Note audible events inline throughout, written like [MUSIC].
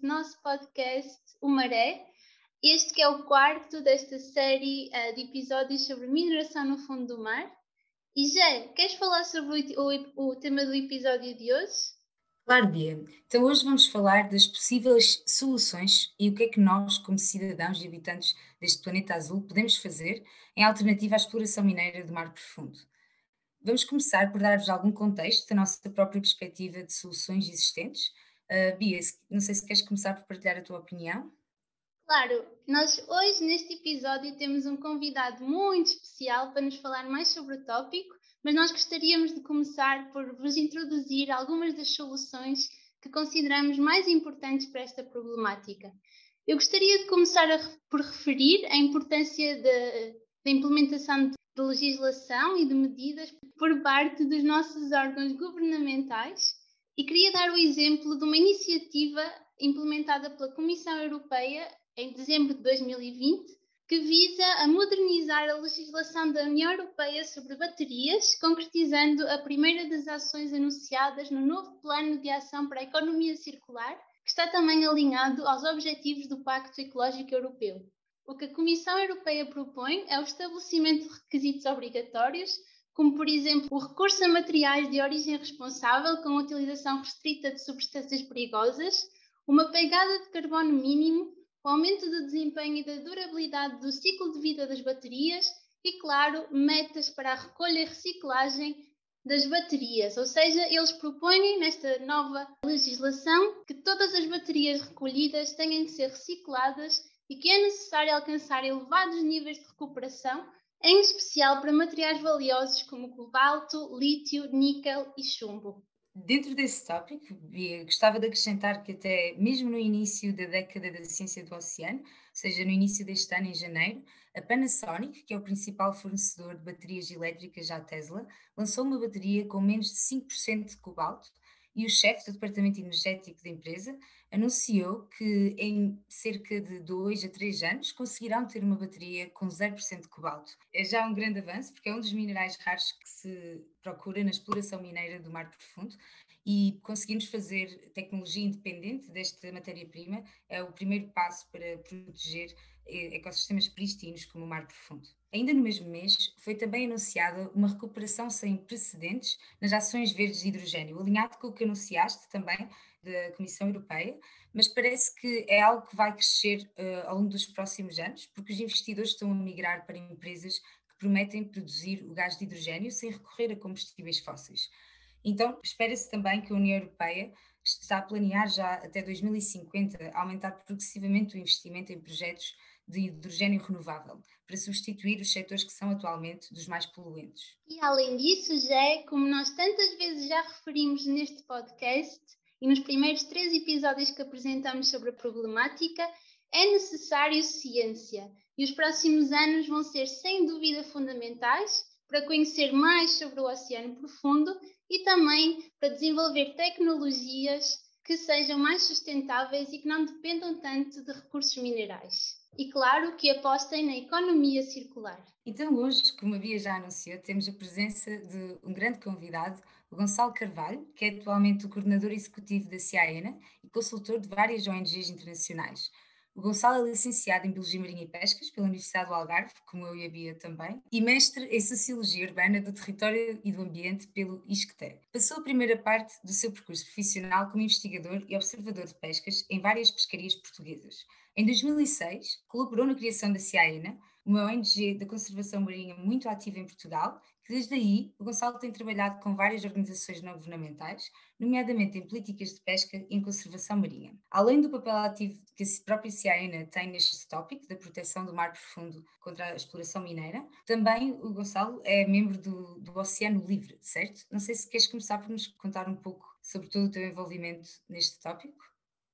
deste nosso podcast, O Maré. Este que é o quarto desta série uh, de episódios sobre mineração no fundo do mar. E Jé, queres falar sobre o, o, o tema do episódio de hoje? Claro, Bia. Então hoje vamos falar das possíveis soluções e o que é que nós, como cidadãos e habitantes deste planeta azul, podemos fazer em alternativa à exploração mineira do mar profundo. Vamos começar por dar-vos algum contexto da nossa própria perspectiva de soluções existentes. Uh, Bia, não sei se queres começar por partilhar a tua opinião. Claro, nós hoje neste episódio temos um convidado muito especial para nos falar mais sobre o tópico, mas nós gostaríamos de começar por vos introduzir algumas das soluções que consideramos mais importantes para esta problemática. Eu gostaria de começar a, por referir a importância da implementação de legislação e de medidas por parte dos nossos órgãos governamentais e queria dar o exemplo de uma iniciativa implementada pela Comissão Europeia em dezembro de 2020 que visa a modernizar a legislação da União Europeia sobre baterias, concretizando a primeira das ações anunciadas no novo Plano de Ação para a Economia Circular, que está também alinhado aos objetivos do Pacto Ecológico Europeu. O que a Comissão Europeia propõe é o estabelecimento de requisitos obrigatórios, como, por exemplo, o recurso a materiais de origem responsável com utilização restrita de substâncias perigosas, uma pegada de carbono mínimo, o aumento do desempenho e da durabilidade do ciclo de vida das baterias e, claro, metas para a recolha e reciclagem das baterias, ou seja, eles propõem nesta nova legislação que todas as baterias recolhidas tenham que ser recicladas e que é necessário alcançar elevados níveis de recuperação, em especial para materiais valiosos como cobalto, lítio, níquel e chumbo. Dentro desse tópico, gostava de acrescentar que até mesmo no início da década da ciência do oceano, ou seja, no início deste ano, em janeiro, a Panasonic, que é o principal fornecedor de baterias elétricas à Tesla, lançou uma bateria com menos de 5% de cobalto e o chefe do departamento energético da empresa anunciou que em cerca de dois a três anos conseguirão ter uma bateria com 0% de cobalto. É já um grande avanço, porque é um dos minerais raros que se procura na exploração mineira do mar profundo e conseguirmos fazer tecnologia independente desta matéria-prima é o primeiro passo para proteger ecossistemas pristinos como o mar profundo. Ainda no mesmo mês, foi também anunciada uma recuperação sem precedentes nas ações verdes de hidrogênio, alinhado com o que anunciaste também da Comissão Europeia, mas parece que é algo que vai crescer uh, ao longo dos próximos anos, porque os investidores estão a migrar para empresas que prometem produzir o gás de hidrogênio sem recorrer a combustíveis fósseis. Então, espera-se também que a União Europeia está a planear já até 2050 aumentar progressivamente o investimento em projetos de hidrogênio renovável, para substituir os setores que são atualmente dos mais poluentes. E além disso, já como nós tantas vezes já referimos neste podcast, e nos primeiros três episódios que apresentamos sobre a problemática, é necessário ciência e os próximos anos vão ser sem dúvida fundamentais para conhecer mais sobre o oceano profundo e também para desenvolver tecnologias que sejam mais sustentáveis e que não dependam tanto de recursos minerais. E claro que apostem na economia circular. Então hoje, como a Bia já anunciou, temos a presença de um grande convidado, o Gonçalo Carvalho, que é atualmente o coordenador executivo da CIAENA e consultor de várias ONGs internacionais. O Gonçalo é licenciado em Biologia Marinha e Pescas pela Universidade do Algarve, como eu e a Bia também, e mestre em Sociologia Urbana do Território e do Ambiente pelo ISCTE. Passou a primeira parte do seu percurso profissional como investigador e observador de pescas em várias pescarias portuguesas. Em 2006, colaborou na criação da CIAENA, uma ONG da conservação marinha muito ativa em Portugal Desde aí, o Gonçalo tem trabalhado com várias organizações não governamentais, nomeadamente em políticas de pesca e em conservação marinha. Além do papel ativo que a própria CIAENA tem neste tópico, da proteção do mar profundo contra a exploração mineira, também o Gonçalo é membro do, do Oceano Livre, certo? Não sei se queres começar por nos contar um pouco sobre todo o teu envolvimento neste tópico.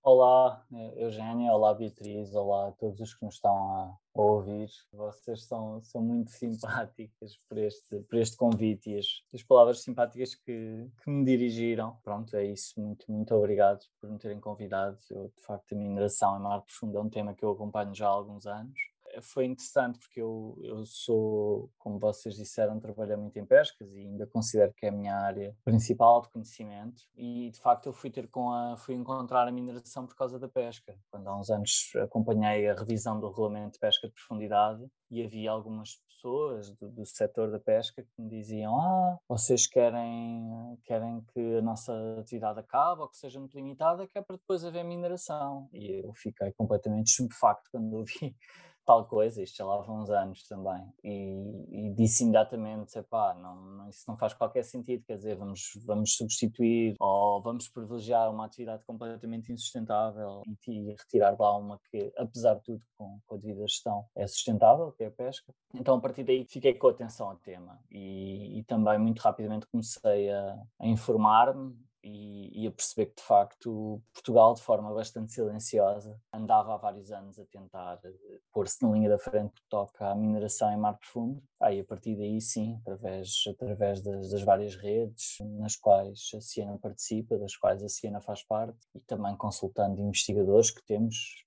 Olá, Eugénia, olá Beatriz, olá a todos os que nos estão a, ouvir. Vocês são, são muito [LAUGHS] simpáticas por este, por este convite e as, as palavras simpáticas que, que me dirigiram. Pronto, é isso. Muito, muito obrigado por me terem convidado. Eu, de facto, a mineração em mar profundo é um tema que eu acompanho já há alguns anos foi interessante porque eu, eu sou, como vocês disseram, trabalhei muito em pescas e ainda considero que é a minha área principal de conhecimento e de facto eu fui ter com a, fui encontrar a mineração por causa da pesca. Quando há uns anos acompanhei a revisão do regulamento de pesca de profundidade e havia algumas pessoas do, do setor da pesca que me diziam ah, vocês querem, querem que a nossa atividade acabe ou que seja muito limitada, que é para depois haver mineração. E eu fiquei completamente estupefacto quando ouvi tal coisa, isto já lá há uns anos também, e, e disse imediatamente, não, não, isso não faz qualquer sentido, quer dizer, vamos, vamos substituir ou vamos privilegiar uma atividade completamente insustentável e, e retirar lá uma que, apesar de tudo, com, com a devida gestão, é sustentável, que é a pesca. Então, a partir daí, fiquei com atenção ao tema e, e também muito rapidamente comecei a, a informar-me e, e, a perceber que de facto Portugal, de forma bastante silenciosa, andava há vários anos a tentar eh, pôr-se na linha da frente que toca à mineração em mar profundo. Aí a partir daí sim, através, através das, das, várias redes nas quais a Siena participa, das quais a Siena faz parte, e também consultando investigadores que temos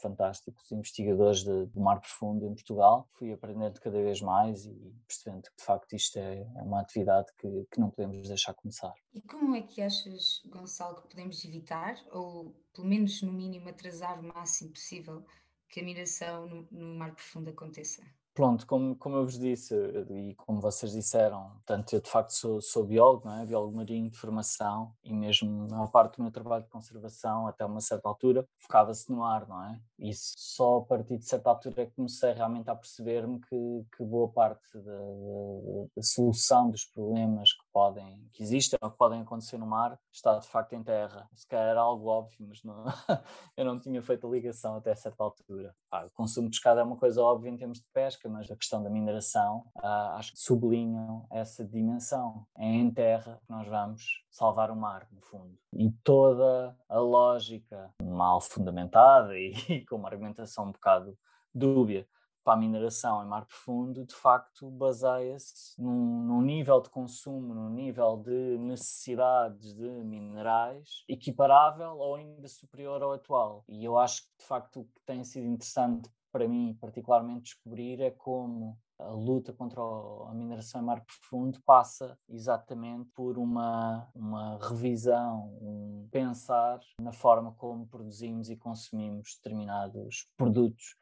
fantásticos investigadores de, do mar profundo em Portugal. Fui aprendendo cada vez mais e percebendo que de facto isto é, é uma atividade que, que não podemos deixar começar. E como é que achas, Gonçalo, que podemos evitar, ou pelo menos no mínimo atrasar o máximo possível, que a migração no, no mar profundo aconteça? Pronto, como, como eu vos disse e como vocês disseram, portanto, eu de facto sou, sou biólogo, é? biólogo marinho de formação e mesmo a parte do meu trabalho de conservação até uma certa altura focava-se no ar, não é? E só a partir de certa altura é que comecei realmente a perceber-me que, que boa parte da, da, da, solução dos problemas que podem, que existem ou que podem acontecer no mar está de facto em terra. Se calhar era algo óbvio, mas não, [LAUGHS] eu não tinha feito a ligação até certa altura. Ah, o consumo de pescado é uma coisa óbvia em termos de pesca, mas a questão da mineração ah, acho que sublinham essa dimensão. É em terra que nós vamos salvar o mar, no fundo. E toda a lógica mal fundamentada e, [LAUGHS] e com uma argumentação um bocado dúbia para a mineração em mar profundo, de facto, baseia-se num, num, nível de consumo, num nível de necessidades de minerais equiparável ou ainda superior ao atual. E eu acho que, de facto, o que tem sido interessante para mim, particularmente, descobrir é como a luta contra a mineração em mar profundo passa exatamente por uma, uma revisão, um pensar na forma como produzimos e consumimos determinados produtos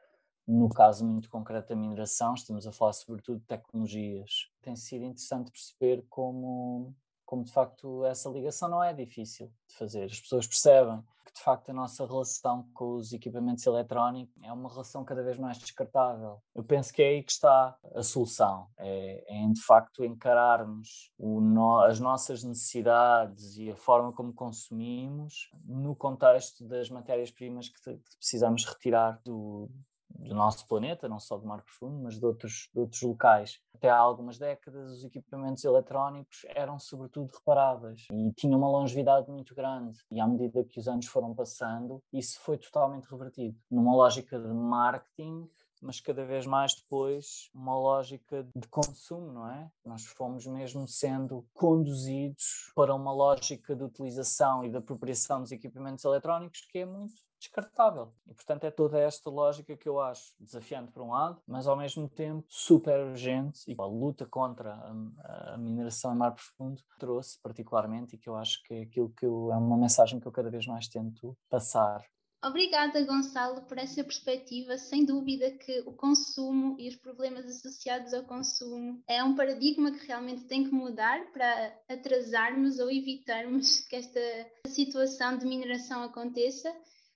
no caso muito concreto da mineração, estamos a falar sobretudo de tecnologias. Tem sido interessante perceber como, como de facto essa ligação não é difícil de fazer. As pessoas percebem que de facto a nossa relação com os equipamentos eletrónicos é uma relação cada vez mais descartável. Eu penso que é aí que está a solução, é, é em de facto encararmos no, as nossas necessidades e a forma como consumimos no contexto das matérias-primas que, que precisamos retirar do, do nosso planeta, não só do mar profundo, mas de outros, de outros locais. Até há algumas décadas, os equipamentos eletrónicos eram sobretudo reparáveis e tinham uma longevidade muito grande. E à medida que os anos foram passando, isso foi totalmente revertido. Numa lógica de marketing, mas cada vez mais depois uma lógica de consumo, não é? Nós fomos mesmo sendo conduzidos para uma lógica de utilização e de apropriação dos equipamentos eletrónicos que é muito descartável. E, portanto, é toda esta lógica que eu acho desafiante por um lado, mas ao mesmo tempo super urgente e a luta contra a, mineração em mar profundo trouxe particularmente e que eu acho que é aquilo que eu, é uma mensagem que eu cada vez mais tento passar. Obrigada, Gonçalo, por essa perspectiva. Sem dúvida que o consumo e os problemas associados ao consumo é um paradigma que realmente tem que mudar para atrasarmos ou evitarmos que esta situação de mineração aconteça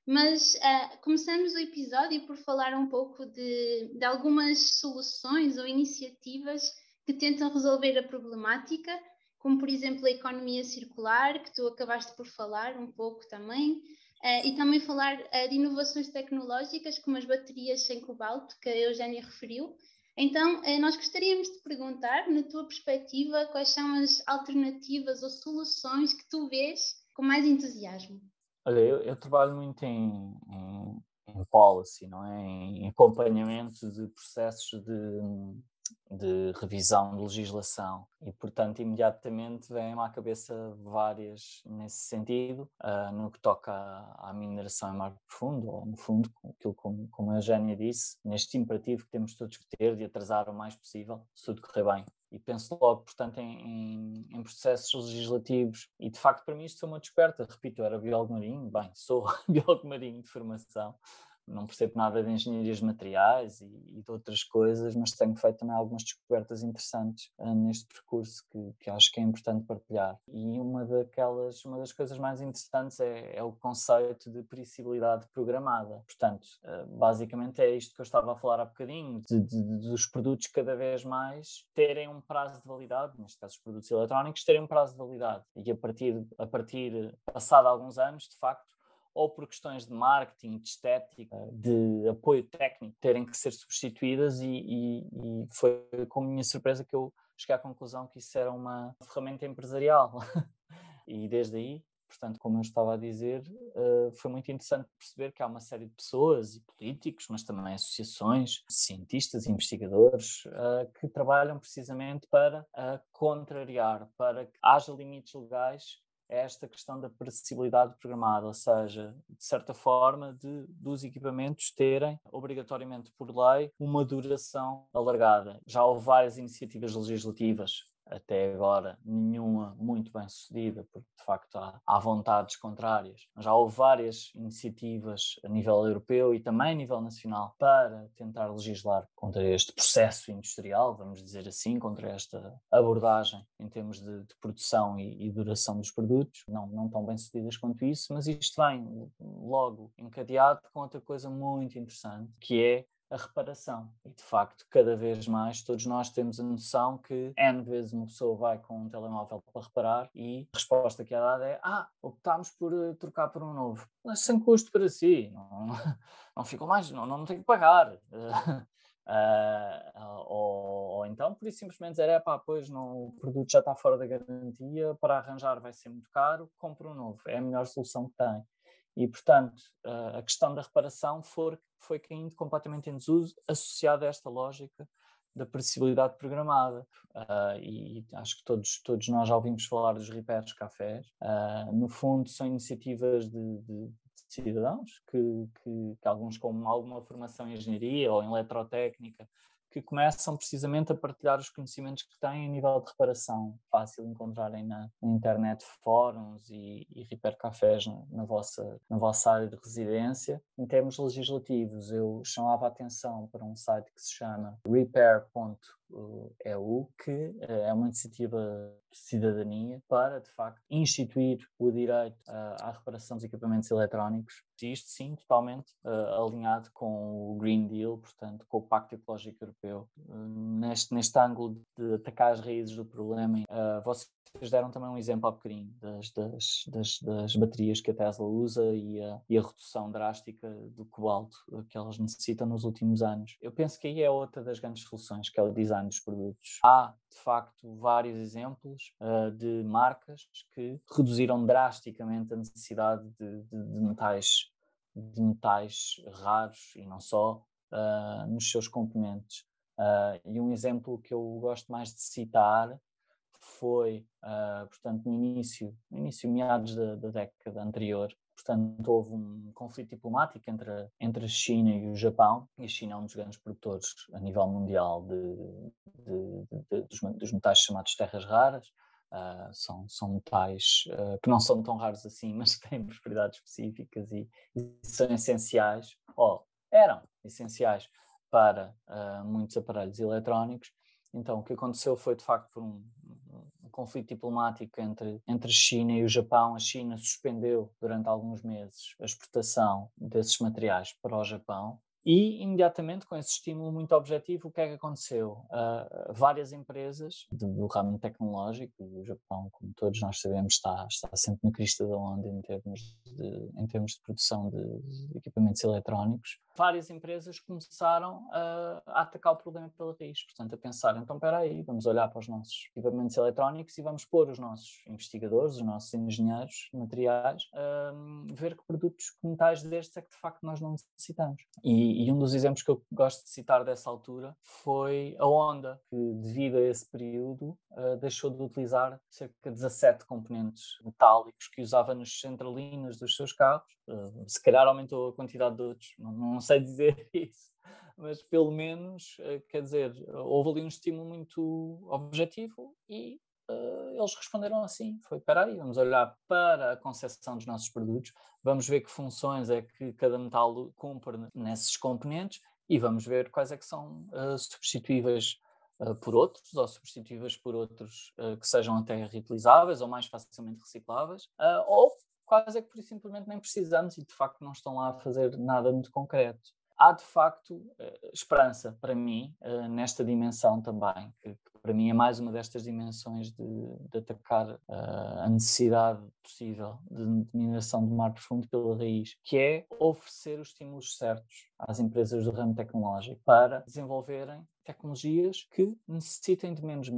mas uh, começamos o episódio por falar um pouco de, de algumas soluções ou iniciativas que tentam resolver a problemática, como por exemplo a economia circular, que tu acabaste por falar um pouco também, uh, e também falar uh, de inovações tecnológicas, como as baterias sem cobalto, que a Eugénia referiu. Então, nós gostaríamos de perguntar, na tua perspectiva, quais são as alternativas ou soluções que tu vês com mais entusiasmo? Olha, eu, eu trabalho muito em, em, em, policy, não é? em acompanhamento de processos de, de revisão de legislação e, portanto, imediatamente vêm à cabeça várias nesse sentido, uh, no que toca à, à, mineração em mar profundo, ou no fundo, aquilo como, como a Eugénia disse, neste imperativo que temos todos que ter de atrasar o mais possível, se tudo correr bem. E penso logo, portanto, em, em, em, processos legislativos. E, de facto, para mim isto foi uma descoberta. Repito, eu era biólogo marinho, bem, sou [LAUGHS] biólogo marinho de formação, não percebo nada de engenharias materiais e, e, de outras coisas, mas tenho feito também algumas descobertas interessantes uh, neste percurso que, que, acho que é importante partilhar. E uma daquelas, uma das coisas mais interessantes é, é o conceito de pericibilidade programada. Portanto, uh, basicamente é isto que eu estava a falar há bocadinho, de, de, de, dos produtos cada vez mais terem um prazo de validade, neste caso os produtos eletrónicos, terem um prazo de validade e a partir, a partir passado alguns anos, de facto, ou por questões de marketing, de estética, de apoio técnico, terem que ser substituídas, e, e, e foi com minha surpresa que eu cheguei à conclusão que isso era uma ferramenta empresarial. [LAUGHS] e desde aí, portanto, como eu estava a dizer, uh, foi muito interessante perceber que há uma série de pessoas e políticos, mas também associações, cientistas, investigadores, uh, que trabalham precisamente para uh, contrariar, para que haja limites legais esta questão da precibilidade programada, ou seja, de certa forma, de, dos equipamentos terem, obrigatoriamente por lei, uma duração alargada. Já houve várias iniciativas legislativas até agora nenhuma muito bem sucedida, porque de facto há, há, vontades contrárias. Já houve várias iniciativas a nível europeu e também a nível nacional para tentar legislar contra este processo industrial, vamos dizer assim, contra esta abordagem em termos de, de produção e, e, duração dos produtos, não, não tão bem sucedidas quanto isso, mas isto vem logo encadeado com outra coisa muito interessante, que é a reparação. E de facto, cada vez mais, todos nós temos a noção que N vezes uma pessoa vai com um telemóvel para reparar e a resposta que é dada é: Ah, optámos por uh, trocar por um novo. Mas sem custo para si, não, [LAUGHS] não ficou mais, não, não tem que pagar. Uh, [LAUGHS] ou, ou, então, por isso simplesmente dizer: é pá, pois não, o produto já está fora da garantia, para arranjar vai ser muito caro, compra um novo. É a melhor solução que tem. E, portanto, a questão da reparação foi, foi caindo completamente em desuso, associada a esta lógica da precibilidade programada. Uh, e acho que todos, todos nós já ouvimos falar dos repairs cafés. Uh, no fundo, são iniciativas de, de, de cidadãos que, que, que, alguns com alguma formação em engenharia ou em eletrotécnica que começam precisamente a partilhar os conhecimentos que têm a nível de reparação. Fácil encontrarem na, internet fóruns e, e cafés na, na, vossa, na vossa área de residência. Em termos legislativos, eu chamava a atenção para um site que se chama repair.eu, que eh, é uma iniciativa de cidadania para, de facto, instituir o direito à, à reparação dos equipamentos eletrónicos isto sim totalmente uh, alinhado com o Green Deal, portanto com o Pacto Ecológico Europeu. Neste, neste ângulo de atacar as raízes do problema, vocês deram também um exemplo há bocadinho das, das, das, das baterias que a Tesla usa e a, e a, redução drástica do cobalto que elas necessitam nos últimos anos. Eu penso que aí é outra das grandes soluções, que é o design dos produtos. Há, de facto, vários exemplos uh, de marcas que reduziram drasticamente a necessidade de, de, de metais de metais raros e não só uh, nos seus componentes. Uh, e um exemplo que eu gosto mais de citar foi, portanto, no início, no início meados da, da, década anterior, portanto, houve um conflito diplomático entre, entre a China e o Japão, e a China é um dos grandes produtores a nível mundial de, de, de, dos, dos metais chamados terras raras, Uh, são, são metais uh, que não são tão raros assim, [LAUGHS] mas têm propriedades específicas e, e são essenciais, ou eram essenciais para uh, muitos aparelhos eletrónicos. Então, o que aconteceu foi de facto por um, conflito diplomático entre, entre a China e o Japão. A China suspendeu durante alguns meses a exportação desses materiais para o Japão e imediatamente, com esse estímulo muito objetivo, o que é que aconteceu? Uh, várias empresas do, do, ramo tecnológico, o Japão, como todos nós sabemos, está, está sempre na crista da onda em termos de, em termos de produção de, de equipamentos eletrónicos. Várias empresas começaram a, a, atacar o problema pela raiz, portanto, a pensar: então, espera aí, vamos olhar para os nossos equipamentos eletrónicos e vamos pôr os nossos investigadores, os nossos engenheiros materiais, a ver que produtos, que metais destes é que de facto nós não necessitamos. E E, um dos exemplos que eu gosto de citar dessa altura foi a Honda, que devido a esse período uh, deixou de utilizar cerca de 17 componentes metálicos que usava nos centralinas dos seus carros. Uh, se calhar aumentou a quantidade de outros, não, não sei dizer [LAUGHS] isso mas pelo menos, quer dizer, houve ali um estímulo muito objetivo e eles responderam assim: foi, espera aí, vamos olhar para a concepção dos nossos produtos, vamos ver que funções é que cada metal cumpre nesses componentes e vamos ver quais é que são uh, substituíveis uh, por outros ou substituíveis por outros que sejam até reutilizáveis ou mais facilmente recicláveis, ou quais é que por simplesmente nem precisamos e de facto não estão lá a fazer nada muito concreto. Há de facto esperança para mim nesta dimensão também, que, para mim é mais uma destas dimensões de, de atacar uh, a necessidade possível de, mineração de mar profundo pela raiz, que é oferecer os estímulos certos às empresas do ramo tecnológico para desenvolverem tecnologias que necessitem de menos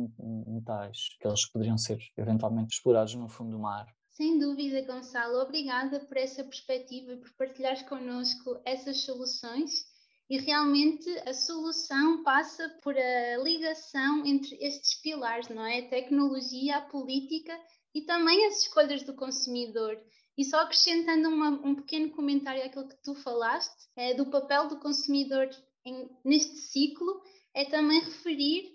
metais, que eles poderiam ser eventualmente explorados no fundo do mar. Sem dúvida, Gonçalo. Obrigada por essa perspectiva e por partilhares connosco essas soluções e realmente a solução passa por a ligação entre estes pilares, não é? A tecnologia, a política e também as escolhas do consumidor. E só acrescentando uma, um pequeno comentário àquilo que tu falaste, é, do papel do consumidor em, neste ciclo, é também referir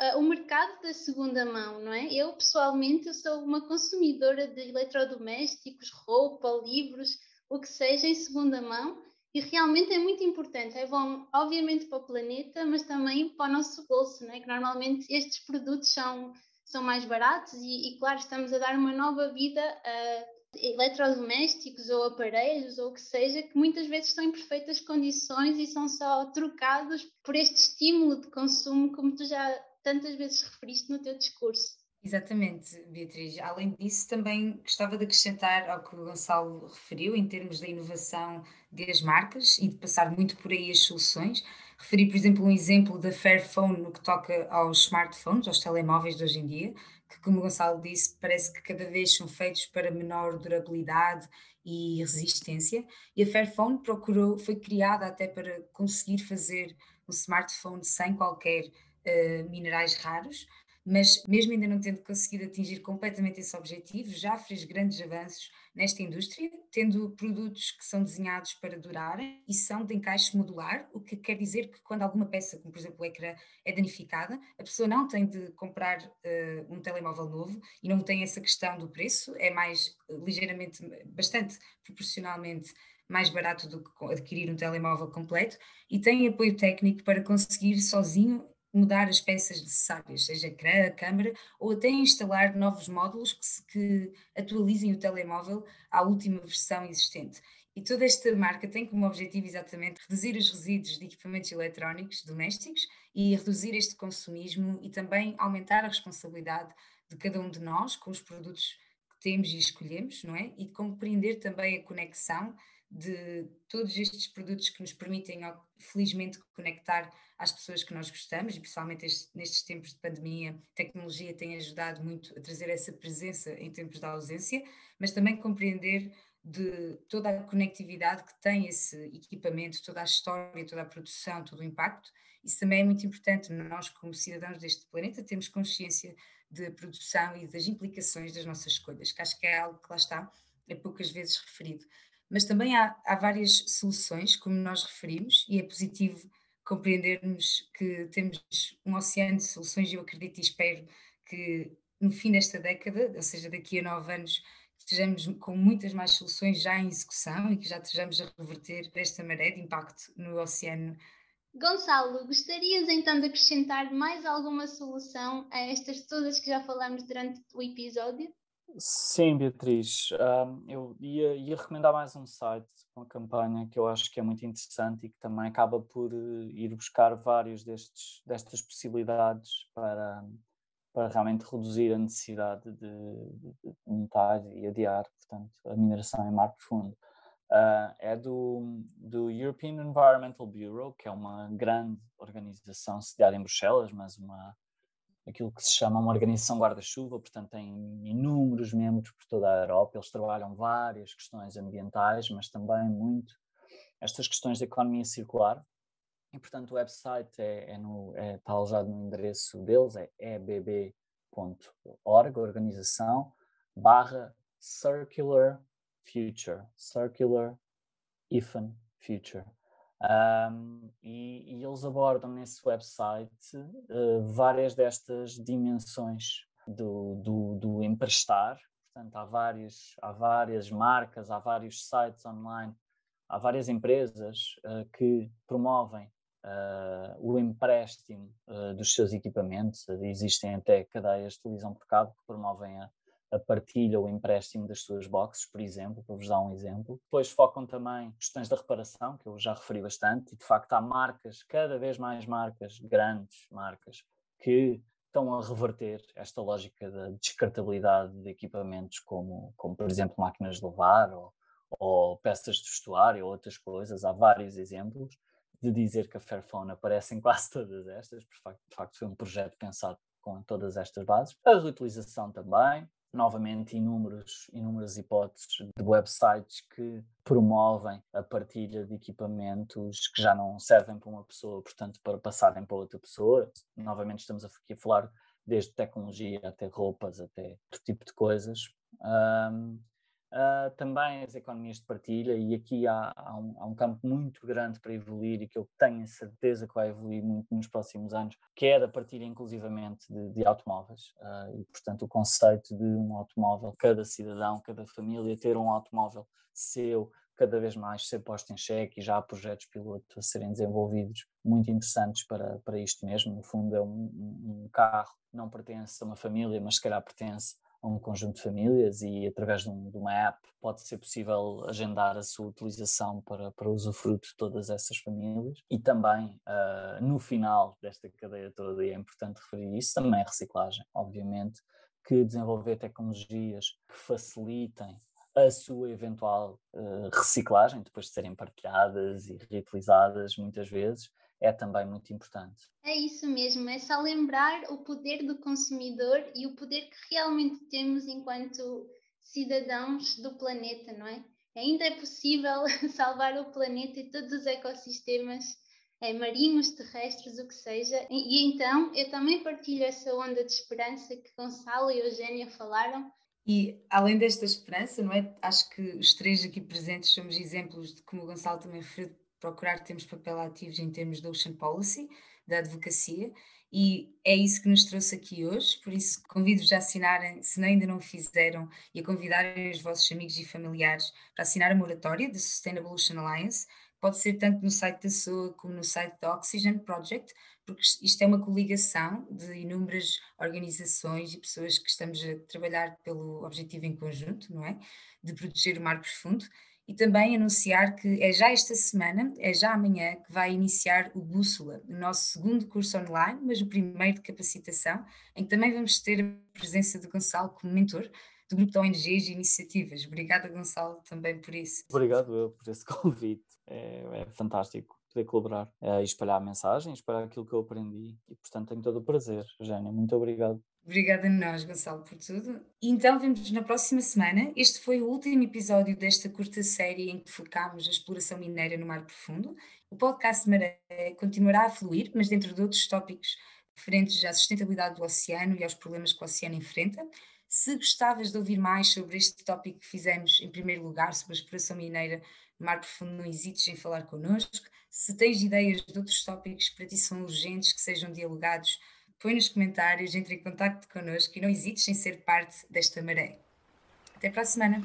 uh, o mercado da segunda mão, não é? Eu, pessoalmente, eu sou uma consumidora de eletrodomésticos, roupa, livros, o que seja em segunda mão, e realmente é muito importante. É bom, obviamente, para o planeta, mas também para o nosso bolso, né? que normalmente estes produtos são, são mais baratos e, e, claro, estamos a dar uma nova vida a eletrodomésticos ou aparelhos ou o que seja, que muitas vezes estão em perfeitas condições e são só trocados por este estímulo de consumo, como tu já tantas vezes referiste no teu discurso. Exatamente, Beatriz. Além disso, também gostava de acrescentar ao que o Gonçalo referiu, em termos da inovação das marcas e de passar muito por aí as soluções. Referi, por exemplo, um exemplo da Fairphone no que toca aos smartphones, aos telemóveis de hoje em dia, que, como o Gonçalo disse, parece que cada vez são feitos para menor durabilidade e resistência. E a Fairphone procurou, foi criada até para conseguir fazer um smartphone sem qualquer uh, minerais raros mas mesmo ainda não tendo conseguido atingir completamente esse objetivo, já fez grandes avanços nesta indústria, tendo produtos que são desenhados para durarem e são de encaixe modular, o que quer dizer que quando alguma peça, como por exemplo o ecrã, é danificada, a pessoa não tem de comprar uh, um telemóvel novo e não tem essa questão do preço, é mais ligeiramente, bastante proporcionalmente mais barato do que adquirir um telemóvel completo e tem apoio técnico para conseguir sozinho mudar as peças necessárias, seja a câmera ou até instalar novos módulos que, se, que atualizem o telemóvel à última versão existente. E toda esta marca tem como objetivo exatamente reduzir os resíduos de equipamentos eletrónicos domésticos e reduzir este consumismo e também aumentar a responsabilidade de cada um de nós com os produtos que temos e escolhemos, não é? E compreender também a conexão de todos estes produtos que nos permitem, felizmente, conectar às pessoas que nós gostamos, e principalmente este, nestes tempos de pandemia, a tecnologia tem ajudado muito a trazer essa presença em tempos de ausência, mas também compreender de toda a conectividade que tem esse equipamento, toda a história, toda a produção, todo o impacto. Isso também é muito importante. Nós, como cidadãos deste planeta, temos consciência da produção e das implicações das nossas escolhas, que acho que é algo que lá está, é poucas vezes referido mas também há, há várias soluções, como nós referimos, e é positivo compreendermos que temos um oceano de soluções e eu acredito e espero que no fim desta década, ou seja, daqui a nove anos, estejamos com muitas mais soluções já em execução e que já estejamos a reverter esta maré de impacto no oceano. Gonçalo, gostarias então de acrescentar mais alguma solução a estas todas que já falamos durante o episódio? Sim, Beatriz. Um, eu ia, ia, recomendar mais um site, uma campanha que eu acho que é muito interessante e que também acaba por uh, ir buscar destes, destas possibilidades para, para realmente reduzir a necessidade de, de, de montar e adiar, portanto, a mineração em mar profundo. Uh, é do, do European Environmental Bureau, que é uma grande organização sediada em Bruxelas, mas uma aquilo que se chama uma organização guarda-chuva, portanto tem inúmeros membros por toda a Europa, eles trabalham várias questões ambientais, mas também muito estas questões da economia circular. E, portanto, o website é, é no, é, está alojado no endereço deles, é ebb.org, organização, barra circular future, circular hyphen future. Um, e, e, eles abordam nesse website uh, várias destas dimensões do, do, do, emprestar. Portanto, há, vários, há várias marcas, há vários sites online, há várias empresas uh, que promovem uh, o empréstimo dos seus equipamentos. Existem até cadeias de televisão por cabo que promovem a, a partilha ou empréstimo das suas boxes, por exemplo, para vos dar um exemplo. Depois focam também questões da reparação, que eu já referi bastante, e de facto há marcas, cada vez mais marcas, grandes marcas, que estão a reverter esta lógica da descartabilidade de equipamentos como, como por exemplo, máquinas de lavar ou, ou peças de vestuário ou outras coisas. Há vários exemplos de dizer que a Fairphone aparece em quase todas estas, facto, de facto foi um projeto pensado com todas estas bases. A reutilização também, novamente inúmeros, inúmeras hipóteses de websites que promovem a partilha de equipamentos que já não servem para uma pessoa, portanto, para passarem para outra pessoa. Novamente estamos aqui a falar desde tecnologia até roupas, até outro tipo de coisas. Um, Uh, também as economias de partilha, e aqui há, há, um, há, um, campo muito grande para evoluir e que eu tenho certeza que vai evoluir muito nos próximos anos, que é da partilha inclusivamente de, de automóveis. Uh, e, portanto, o conceito de um automóvel, cada cidadão, cada família ter um automóvel seu, cada vez mais ser posto em xeque e já há projetos piloto a serem desenvolvidos muito interessantes para, para isto mesmo. No fundo, é um, um carro não pertence a uma família, mas se calhar pertence a um conjunto de famílias e através de, um, de, uma app pode ser possível agendar a sua utilização para, para usufruto de todas essas famílias. E também uh, no final desta cadeia toda, e é importante referir isso, também a reciclagem, obviamente, que desenvolver tecnologias que facilitem a sua eventual uh, reciclagem, depois de serem partilhadas e reutilizadas muitas vezes, é também muito importante. É isso mesmo, é só lembrar o poder do consumidor e o poder que realmente temos enquanto cidadãos do planeta, não é? Ainda é possível [LAUGHS] salvar o planeta e todos os ecossistemas é, marinhos, terrestres, o que seja. E, e, então eu também partilho essa onda de esperança que Gonçalo e Eugênia falaram. E além desta esperança, não é? Acho que os três aqui presentes somos exemplos de como o Gonçalo também referiu, procurar termos papel ativos em termos de Ocean Policy, da advocacia, e é isso que nos trouxe aqui hoje, por isso convido-vos a assinarem, se ainda não fizeram, e a convidarem os vossos amigos e familiares para assinar a moratória da Sustainable Ocean Alliance, pode ser tanto no site da SOA como no site da Oxygen Project, porque isto é uma coligação de inúmeras organizações e pessoas que estamos a trabalhar pelo objetivo em conjunto, não é? De proteger o mar profundo e também anunciar que é já esta semana, é já amanhã, que vai iniciar o Bússola, o nosso segundo curso online, mas o primeiro de capacitação, em que também vamos ter a presença de Gonçalo como mentor do grupo de ONGs e iniciativas. Obrigada, Gonçalo, também por isso. Obrigado eu por esse [LAUGHS] convite. É, é fantástico poder colaborar é, e espalhar a mensagem, espalhar aquilo que eu aprendi e, portanto, tenho todo o prazer. Eugénia, muito obrigado. Obrigada a nós, Gonçalo, por tudo. Então vemos na próxima semana. Este foi o último episódio desta curta série em que focámos a exploração mineira no mar profundo. O podcast Maré continuará a fluir, mas dentro de outros tópicos referentes à sustentabilidade do oceano e aos problemas que o oceano enfrenta. Se gostavas de ouvir mais sobre este tópico que fizemos, em primeiro lugar, sobre a exploração mineira no mar profundo, não hesites em falar connosco. Se tens ideias de outros tópicos que para ti são urgentes, que sejam dialogados, põe nos comentários, entre em contato connosco e não hesites em ser parte desta maré. Até para a semana!